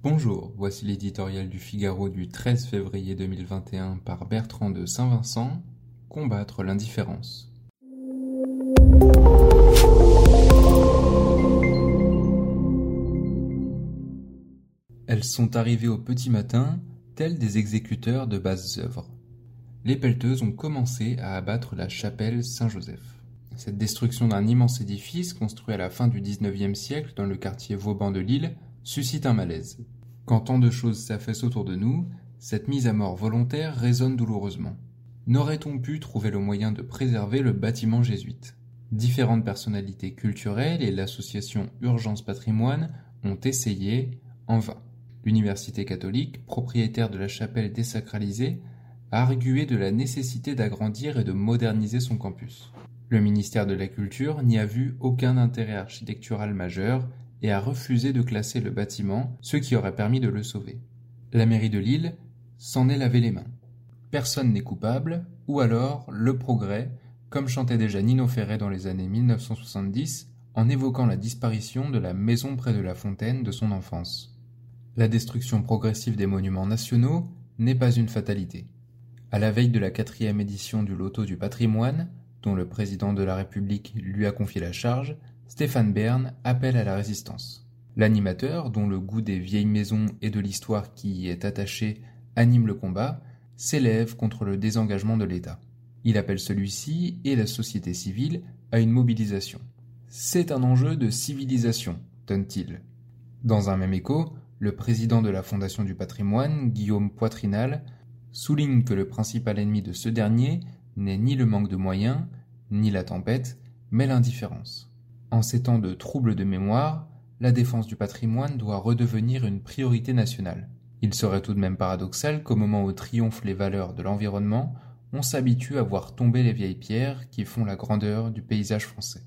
Bonjour, voici l'éditorial du Figaro du 13 février 2021 par Bertrand de Saint-Vincent, Combattre l'indifférence. Elles sont arrivées au petit matin, telles des exécuteurs de basses œuvres. Les pelleteuses ont commencé à abattre la chapelle Saint-Joseph. Cette destruction d'un immense édifice construit à la fin du XIXe siècle dans le quartier Vauban de Lille suscite un malaise. Quand tant de choses s'affaissent autour de nous, cette mise à mort volontaire résonne douloureusement. N'aurait-on pu trouver le moyen de préserver le bâtiment jésuite? Différentes personnalités culturelles et l'association Urgence Patrimoine ont essayé, en vain. L'Université catholique, propriétaire de la chapelle désacralisée, a argué de la nécessité d'agrandir et de moderniser son campus. Le ministère de la Culture n'y a vu aucun intérêt architectural majeur et a refusé de classer le bâtiment, ce qui aurait permis de le sauver. La mairie de Lille s'en est lavé les mains. Personne n'est coupable, ou alors le progrès, comme chantait déjà Nino Ferret dans les années 1970 en évoquant la disparition de la maison près de la fontaine de son enfance. La destruction progressive des monuments nationaux n'est pas une fatalité. À la veille de la quatrième édition du Loto du patrimoine, dont le président de la République lui a confié la charge, Stéphane Bern appelle à la résistance. L'animateur, dont le goût des vieilles maisons et de l'histoire qui y est attaché anime le combat, s'élève contre le désengagement de l'État. Il appelle celui-ci et la société civile à une mobilisation. C'est un enjeu de civilisation, donne-t-il. Dans un même écho, le président de la Fondation du patrimoine, Guillaume Poitrinal, souligne que le principal ennemi de ce dernier n'est ni le manque de moyens, ni la tempête, mais l'indifférence. En ces temps de troubles de mémoire, la défense du patrimoine doit redevenir une priorité nationale. Il serait tout de même paradoxal qu'au moment où triomphent les valeurs de l'environnement, on s'habitue à voir tomber les vieilles pierres qui font la grandeur du paysage français.